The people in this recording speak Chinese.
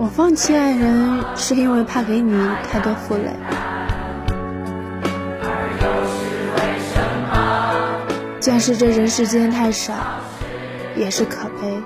我放弃爱人，是因为怕给你太多负累。见识这人世间太少，也是可悲。